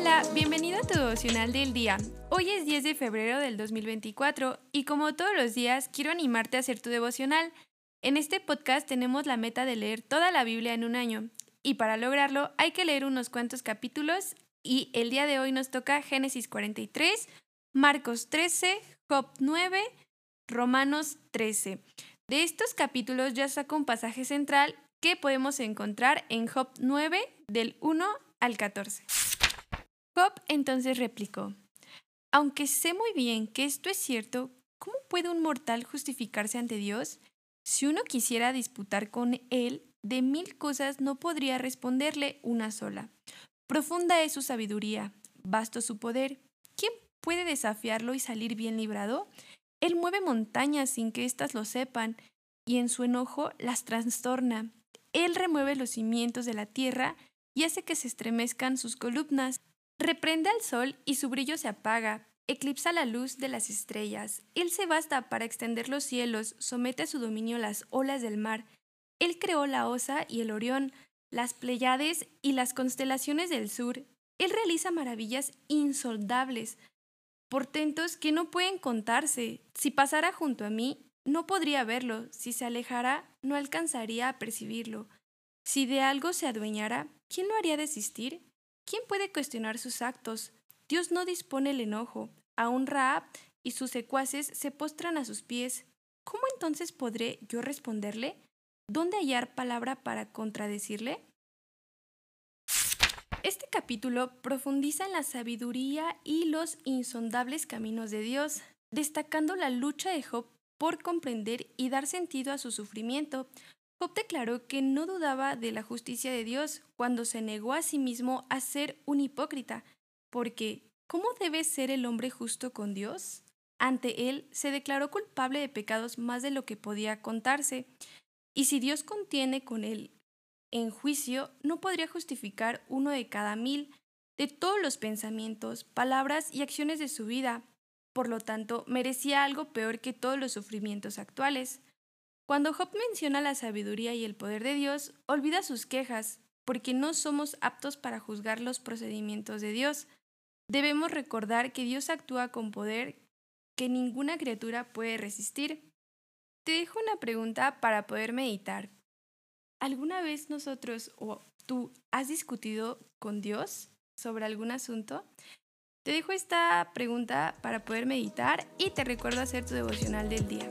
Hola, bienvenido a tu devocional del día. Hoy es 10 de febrero del 2024 y como todos los días quiero animarte a hacer tu devocional. En este podcast tenemos la meta de leer toda la Biblia en un año y para lograrlo hay que leer unos cuantos capítulos y el día de hoy nos toca Génesis 43, Marcos 13, Job 9, Romanos 13. De estos capítulos ya saco un pasaje central que podemos encontrar en Job 9 del 1 al 14. Job entonces replicó, Aunque sé muy bien que esto es cierto, ¿cómo puede un mortal justificarse ante Dios? Si uno quisiera disputar con él, de mil cosas no podría responderle una sola. Profunda es su sabiduría, vasto su poder. ¿Quién puede desafiarlo y salir bien librado? Él mueve montañas sin que éstas lo sepan, y en su enojo las trastorna. Él remueve los cimientos de la tierra y hace que se estremezcan sus columnas. Reprende al sol y su brillo se apaga, eclipsa la luz de las estrellas. Él se basta para extender los cielos, somete a su dominio las olas del mar. Él creó la Osa y el Orión, las Pleiades y las constelaciones del sur. Él realiza maravillas insoldables, portentos que no pueden contarse. Si pasara junto a mí, no podría verlo. Si se alejara, no alcanzaría a percibirlo. Si de algo se adueñara, ¿quién lo haría desistir? ¿Quién puede cuestionar sus actos? Dios no dispone el enojo. Aún Raab y sus secuaces se postran a sus pies. ¿Cómo entonces podré yo responderle? ¿Dónde hallar palabra para contradecirle? Este capítulo profundiza en la sabiduría y los insondables caminos de Dios, destacando la lucha de Job por comprender y dar sentido a su sufrimiento, Job declaró que no dudaba de la justicia de Dios cuando se negó a sí mismo a ser un hipócrita, porque ¿cómo debe ser el hombre justo con Dios? Ante él se declaró culpable de pecados más de lo que podía contarse, y si Dios contiene con él en juicio, no podría justificar uno de cada mil de todos los pensamientos, palabras y acciones de su vida. Por lo tanto, merecía algo peor que todos los sufrimientos actuales. Cuando Job menciona la sabiduría y el poder de Dios, olvida sus quejas, porque no somos aptos para juzgar los procedimientos de Dios. Debemos recordar que Dios actúa con poder que ninguna criatura puede resistir. Te dejo una pregunta para poder meditar. ¿Alguna vez nosotros o tú has discutido con Dios sobre algún asunto? Te dejo esta pregunta para poder meditar y te recuerdo hacer tu devocional del día.